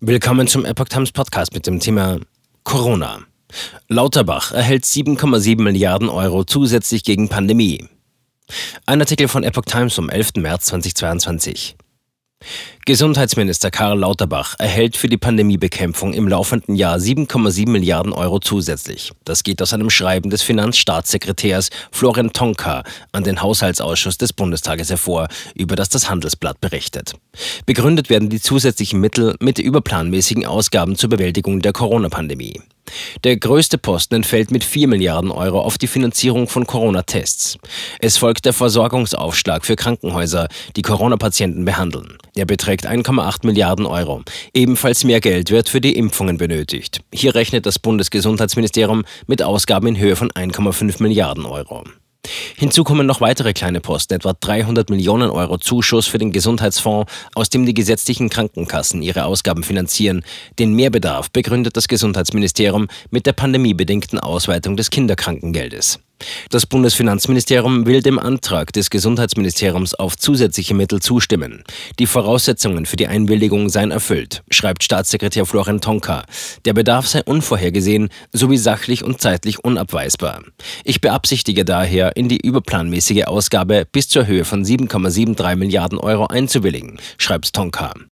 Willkommen zum Epoch Times Podcast mit dem Thema Corona. Lauterbach erhält 7,7 Milliarden Euro zusätzlich gegen Pandemie. Ein Artikel von Epoch Times vom 11. März 2022. Gesundheitsminister Karl Lauterbach erhält für die Pandemiebekämpfung im laufenden Jahr 7,7 Milliarden Euro zusätzlich. Das geht aus einem Schreiben des Finanzstaatssekretärs Florian Tonka an den Haushaltsausschuss des Bundestages hervor, über das das Handelsblatt berichtet. Begründet werden die zusätzlichen Mittel mit überplanmäßigen Ausgaben zur Bewältigung der Corona-Pandemie. Der größte Posten entfällt mit 4 Milliarden Euro auf die Finanzierung von Corona-Tests. Es folgt der Versorgungsaufschlag für Krankenhäuser, die Corona-Patienten behandeln. Er beträgt 1,8 Milliarden Euro. Ebenfalls mehr Geld wird für die Impfungen benötigt. Hier rechnet das Bundesgesundheitsministerium mit Ausgaben in Höhe von 1,5 Milliarden Euro. Hinzu kommen noch weitere kleine Posten, etwa 300 Millionen Euro Zuschuss für den Gesundheitsfonds, aus dem die gesetzlichen Krankenkassen ihre Ausgaben finanzieren. Den Mehrbedarf begründet das Gesundheitsministerium mit der pandemiebedingten Ausweitung des Kinderkrankengeldes. Das Bundesfinanzministerium will dem Antrag des Gesundheitsministeriums auf zusätzliche Mittel zustimmen. Die Voraussetzungen für die Einwilligung seien erfüllt, schreibt Staatssekretär Florian Tonka. Der Bedarf sei unvorhergesehen sowie sachlich und zeitlich unabweisbar. Ich beabsichtige daher, in die überplanmäßige Ausgabe bis zur Höhe von 7,73 Milliarden Euro einzuwilligen, schreibt Tonka.